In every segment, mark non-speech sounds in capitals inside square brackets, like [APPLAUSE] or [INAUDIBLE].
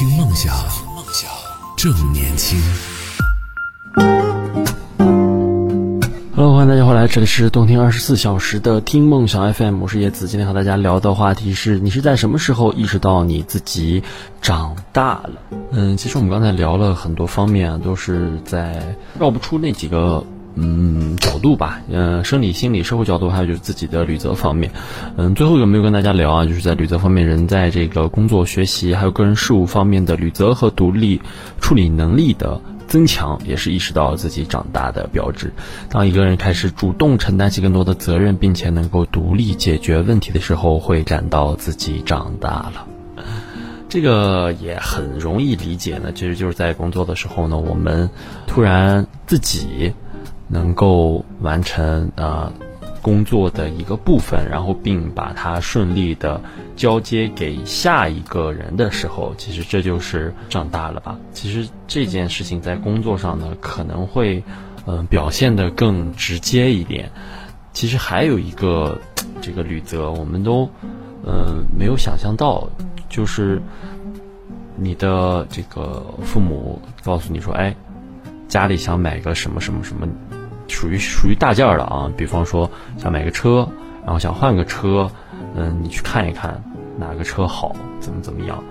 听梦想，梦想正年轻。Hello，欢迎大家回来，这里是动听二十四小时的听梦想 FM，我是叶子。今天和大家聊的话题是：你是在什么时候意识到你自己长大了？嗯，其实我们刚才聊了很多方面啊，都是在绕不出那几个嗯角度吧，嗯，生理、心理、社会角度，还有就是自己的履责方面。嗯，最后有没有跟大家聊啊？就是在履责方面，人在这个工作、学习还有个人事务方面的履责和独立处理能力的。增强也是意识到自己长大的标志。当一个人开始主动承担起更多的责任，并且能够独立解决问题的时候，会感到自己长大了。这个也很容易理解呢，其实就是在工作的时候呢，我们突然自己能够完成呃工作的一个部分，然后并把它顺利的交接给下一个人的时候，其实这就是长大了吧。其实这件事情在工作上呢，可能会嗯、表现得更直接一点。其实还有一个这个履责，我们都嗯、没有想象到，就是你的这个父母告诉你说，哎，家里想买个什么什么什么。属于属于大件儿的啊，比方说想买个车，然后想换个车，嗯，你去看一看哪个车好，怎么怎么样。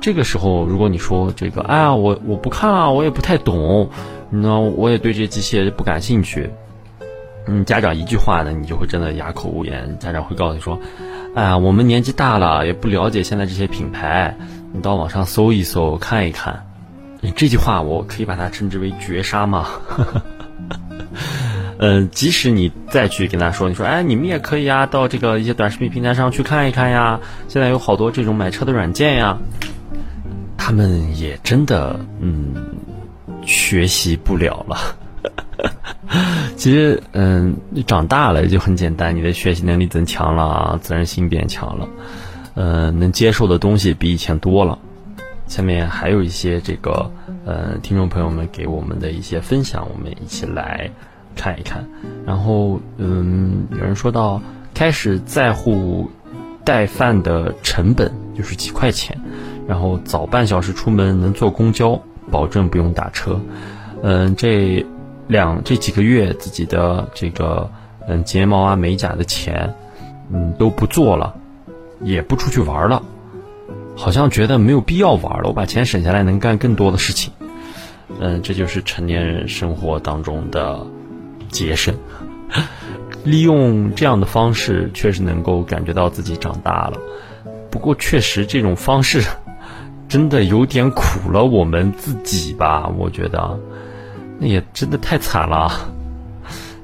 这个时候，如果你说这个，哎呀，我我不看啊，我也不太懂，那我也对这机械不感兴趣。嗯，家长一句话呢，你就会真的哑口无言。家长会告诉你说，哎呀，我们年纪大了，也不了解现在这些品牌，你到网上搜一搜，看一看。这句话我可以把它称之为绝杀吗？嗯，即使你再去跟他说，你说，哎，你们也可以啊，到这个一些短视频平台上去看一看呀，现在有好多这种买车的软件呀，他们也真的，嗯，学习不了了。[LAUGHS] 其实，嗯，长大了就很简单，你的学习能力增强了，责任心变强了，呃，能接受的东西比以前多了。下面还有一些这个，呃，听众朋友们给我们的一些分享，我们一起来。看一看，然后嗯，有人说到开始在乎带饭的成本，就是几块钱，然后早半小时出门能坐公交，保证不用打车。嗯，这两这几个月自己的这个嗯睫毛啊美甲的钱，嗯都不做了，也不出去玩了，好像觉得没有必要玩了，我把钱省下来能干更多的事情。嗯，这就是成年人生活当中的。节省，[LAUGHS] 利用这样的方式，确实能够感觉到自己长大了。不过，确实这种方式 [LAUGHS] 真的有点苦了我们自己吧？我觉得，那也真的太惨了。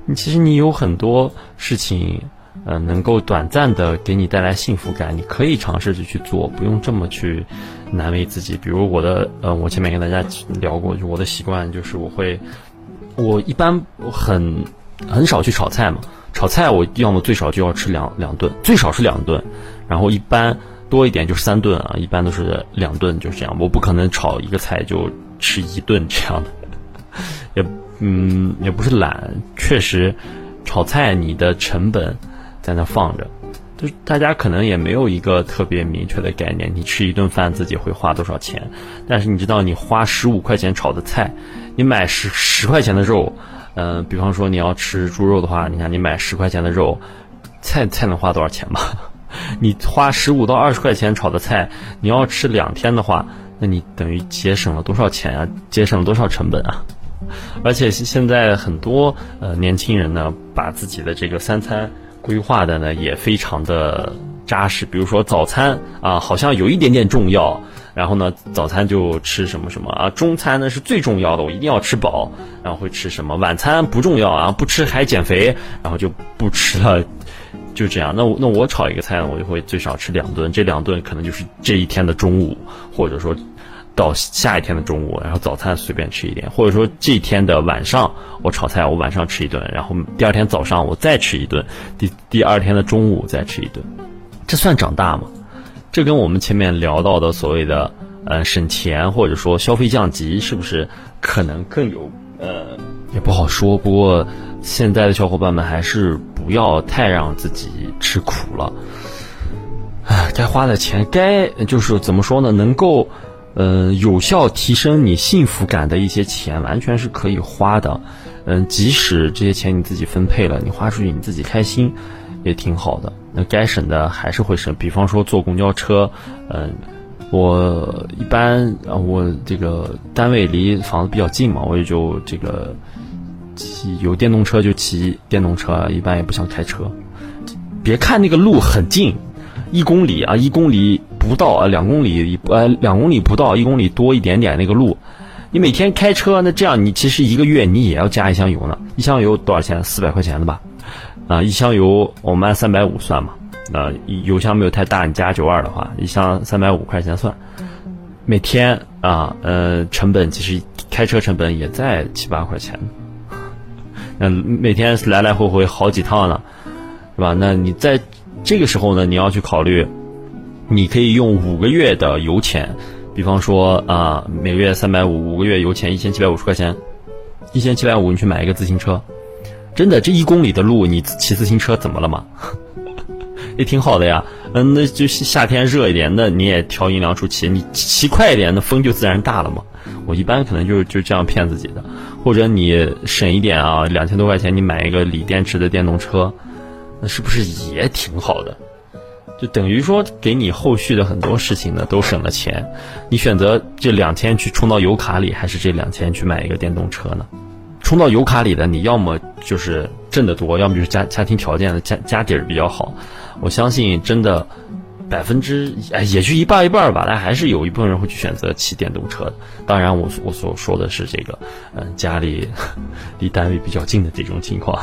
你 [LAUGHS] 其实你有很多事情，呃，能够短暂的给你带来幸福感，你可以尝试着去做，不用这么去难为自己。比如我的，呃，我前面跟大家聊过，就我的习惯就是我会。我一般很很少去炒菜嘛，炒菜我要么最少就要吃两两顿，最少是两顿，然后一般多一点就是三顿啊，一般都是两顿就是这样，我不可能炒一个菜就吃一顿这样的，[LAUGHS] 也嗯也不是懒，确实炒菜你的成本在那放着，就大家可能也没有一个特别明确的概念，你吃一顿饭自己会花多少钱，但是你知道你花十五块钱炒的菜。你买十十块钱的肉，嗯、比方说你要吃猪肉的话，你看你买十块钱的肉，菜菜能花多少钱吧？[LAUGHS] 你花十五到二十块钱炒的菜，你要吃两天的话，那你等于节省了多少钱啊？节省了多少成本啊？[LAUGHS] 而且现在很多呃年轻人呢，把自己的这个三餐规划的呢也非常的扎实，比如说早餐啊，好像有一点点重要。然后呢，早餐就吃什么什么啊，中餐呢是最重要的，我一定要吃饱，然后会吃什么？晚餐不重要啊，不吃还减肥，然后就不吃了，就这样。那我那我炒一个菜，我就会最少吃两顿，这两顿可能就是这一天的中午，或者说到下一天的中午，然后早餐随便吃一点，或者说这一天的晚上我炒菜，我晚上吃一顿，然后第二天早上我再吃一顿，第第二天的中午再吃一顿，这算长大吗？这跟我们前面聊到的所谓的呃省钱或者说消费降级，是不是可能更有呃也不好说。不过现在的小伙伴们还是不要太让自己吃苦了。唉，该花的钱该就是怎么说呢？能够嗯，有效提升你幸福感的一些钱，完全是可以花的。嗯，即使这些钱你自己分配了，你花出去你自己开心，也挺好的。那该省的还是会省，比方说坐公交车，嗯，我一般啊，我这个单位离房子比较近嘛，我也就这个骑有电动车就骑电动车，一般也不想开车。别看那个路很近，一公里啊，一公里不到啊，两公里呃，两公里不到，一公里多一点点那个路，你每天开车，那这样你其实一个月你也要加一箱油呢，一箱油多少钱？四百块钱的吧。啊，一箱油我们按三百五算嘛，啊，油箱没有太大，你加九二的话，一箱三百五块钱算，每天啊，呃，成本其实开车成本也在七八块钱，嗯，每天来来回回好几趟呢，是吧？那你在这个时候呢，你要去考虑，你可以用五个月的油钱，比方说啊，每个月三百五，五个月油钱一千七百五十块钱，一千七百五，你去买一个自行车。真的，这一公里的路，你骑自行车怎么了嘛？[LAUGHS] 也挺好的呀。嗯，那就夏天热一点，那你也调阴凉处骑，你骑快一点，那风就自然大了嘛。我一般可能就就这样骗自己的，或者你省一点啊，两千多块钱你买一个锂电池的电动车，那是不是也挺好的？就等于说给你后续的很多事情呢都省了钱。你选择这两千去充到油卡里，还是这两千去买一个电动车呢？充到油卡里的，你要么就是挣得多，要么就是家家庭条件的家家底儿比较好。我相信真的百分之哎，也就一半一半吧，但还是有一部分人会去选择骑电动车。当然，我我所说的是这个，嗯，家里 [LAUGHS] 离单位比较近的这种情况。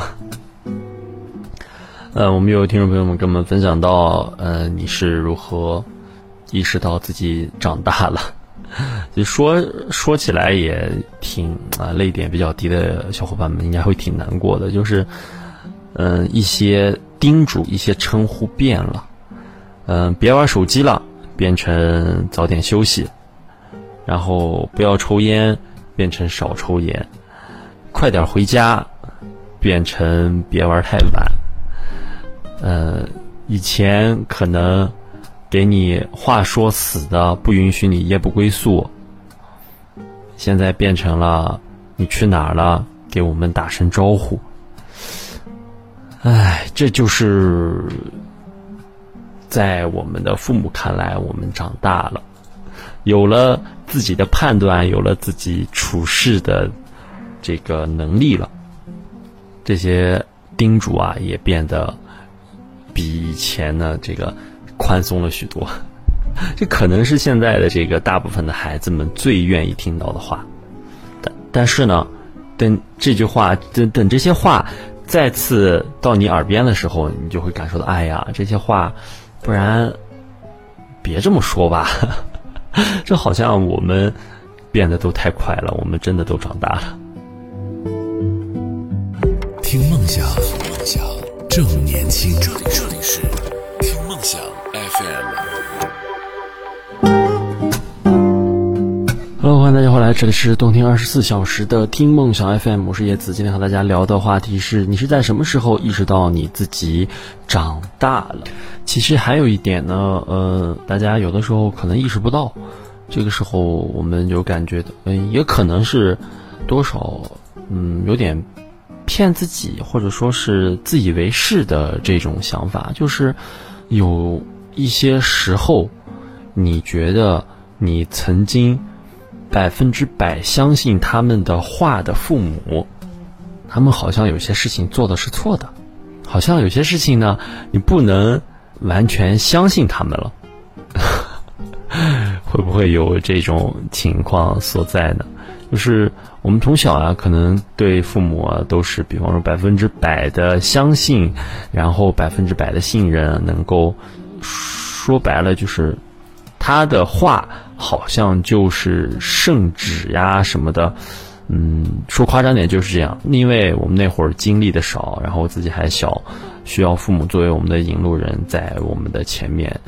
呃，我们有听众朋友们跟我们分享到，呃，你是如何意识到自己长大了？[LAUGHS] 就说说起来也挺啊，泪点比较低的小伙伴们应该会挺难过的。就是，嗯，一些叮嘱、一些称呼变了，嗯，别玩手机了，变成早点休息；然后不要抽烟，变成少抽烟；快点回家，变成别玩太晚。呃，以前可能。给你话说死的，不允许你夜不归宿。现在变成了你去哪儿了，给我们打声招呼。哎，这就是在我们的父母看来，我们长大了，有了自己的判断，有了自己处事的这个能力了。这些叮嘱啊，也变得比以前呢，这个。宽松了许多，[LAUGHS] 这可能是现在的这个大部分的孩子们最愿意听到的话。但但是呢，等这句话，等等这些话再次到你耳边的时候，你就会感受到，哎呀，这些话，不然别这么说吧。[LAUGHS] 这好像我们变得都太快了，我们真的都长大了。听梦想，梦想正年轻。这里这里是听梦想。Hello，欢迎大家回来，这里是动听二十四小时的听梦想 FM，我是叶子。今天和大家聊的话题是：你是在什么时候意识到你自己长大了？其实还有一点呢，呃，大家有的时候可能意识不到，这个时候我们就感觉，嗯，也可能是多少，嗯，有点骗自己，或者说是自以为是的这种想法，就是有。一些时候，你觉得你曾经百分之百相信他们的话的父母，他们好像有些事情做的是错的，好像有些事情呢，你不能完全相信他们了。[LAUGHS] 会不会有这种情况所在呢？就是我们从小啊，可能对父母啊都是，比方说百分之百的相信，然后百分之百的信任，能够。说白了就是，他的话好像就是圣旨呀什么的，嗯，说夸张点就是这样。因为我们那会儿经历的少，然后自己还小，需要父母作为我们的引路人，在我们的前面，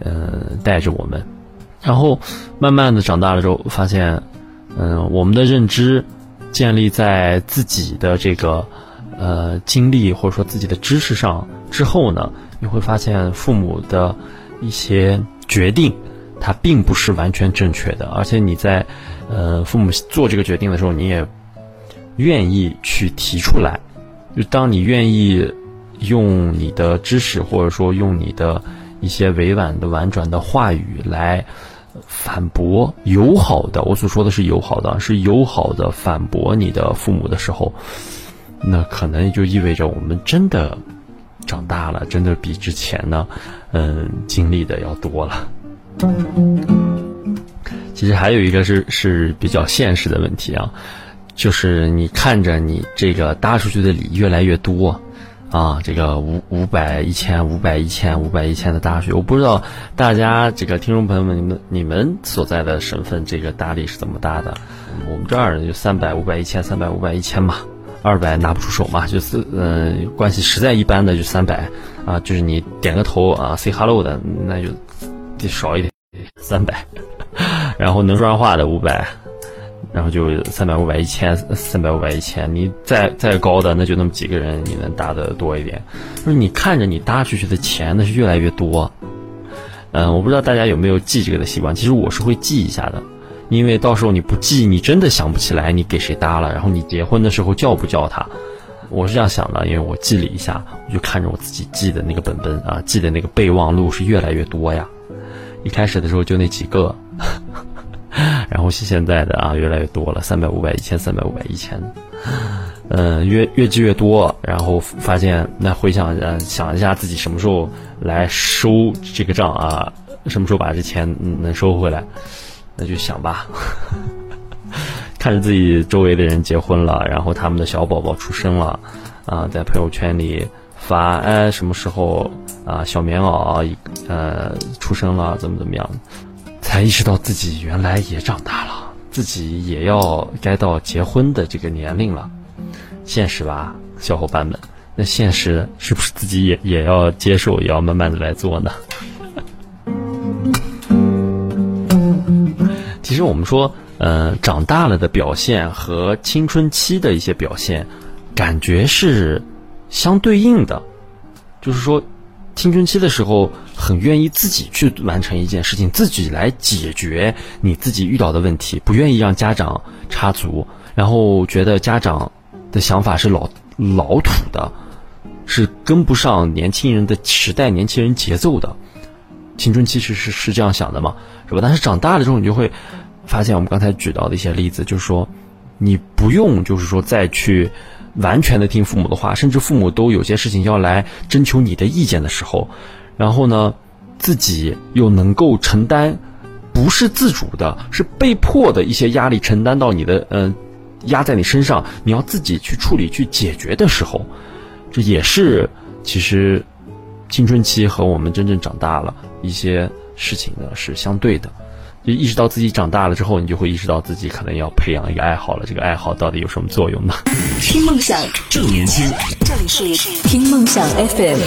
嗯，带着我们。然后慢慢的长大了之后，发现，嗯，我们的认知建立在自己的这个呃经历或者说自己的知识上之后呢。你会发现父母的一些决定，它并不是完全正确的，而且你在呃父母做这个决定的时候，你也愿意去提出来。就当你愿意用你的知识，或者说用你的一些委婉的、婉转的话语来反驳、友好的，我所说的是友好的，是友好的反驳你的父母的时候，那可能就意味着我们真的长大了，真的比之前呢，嗯，经历的要多了。其实还有一个是是比较现实的问题啊。就是你看着你这个搭出去的礼越来越多，啊，这个五五百一千五百一千五百一千的搭出去，我不知道大家这个听众朋友们，你们你们所在的省份这个搭礼是怎么搭的？我们这儿就三百五百一千三百五百一千嘛，二百拿不出手嘛，就是嗯关系实在一般的就三百啊，就是你点个头啊 say hello 的那就得少一点三百，然后能说上话的五百。然后就三百五百一千，三百五百一千，你再再高的那就那么几个人，你能搭的多一点。就是你看着你搭出去的钱那是越来越多。嗯，我不知道大家有没有记这个的习惯，其实我是会记一下的，因为到时候你不记，你真的想不起来你给谁搭了，然后你结婚的时候叫不叫他。我是这样想的，因为我记了一下，我就看着我自己记的那个本本啊，记的那个备忘录是越来越多呀。一开始的时候就那几个。[LAUGHS] 然后是现在的啊越来越多了，三百、五百、一千、三百、五百、一千，嗯，越越记越多。然后发现，那回想嗯想一下自己什么时候来收这个账啊？什么时候把这钱能收回来？那就想吧。[LAUGHS] 看着自己周围的人结婚了，然后他们的小宝宝出生了，啊，在朋友圈里发，哎，什么时候啊小棉袄呃出生了，怎么怎么样？才意识到自己原来也长大了，自己也要该到结婚的这个年龄了，现实吧，小伙伴们，那现实是不是自己也也要接受，也要慢慢的来做呢？其实我们说，呃，长大了的表现和青春期的一些表现，感觉是相对应的，就是说。青春期的时候，很愿意自己去完成一件事情，自己来解决你自己遇到的问题，不愿意让家长插足，然后觉得家长的想法是老老土的，是跟不上年轻人的时代、年轻人节奏的。青春期是是是这样想的嘛，是吧？但是长大了之后，你就会发现我们刚才举到的一些例子，就是说，你不用就是说再去。完全的听父母的话，甚至父母都有些事情要来征求你的意见的时候，然后呢，自己又能够承担，不是自主的，是被迫的一些压力承担到你的，嗯，压在你身上，你要自己去处理去解决的时候，这也是其实青春期和我们真正长大了一些事情呢是相对的。就意识到自己长大了之后，你就会意识到自己可能要培养一个爱好了。这个爱好到底有什么作用呢？听梦想正年轻，这里是听梦想 FM，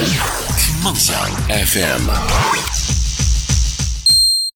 听梦想 FM。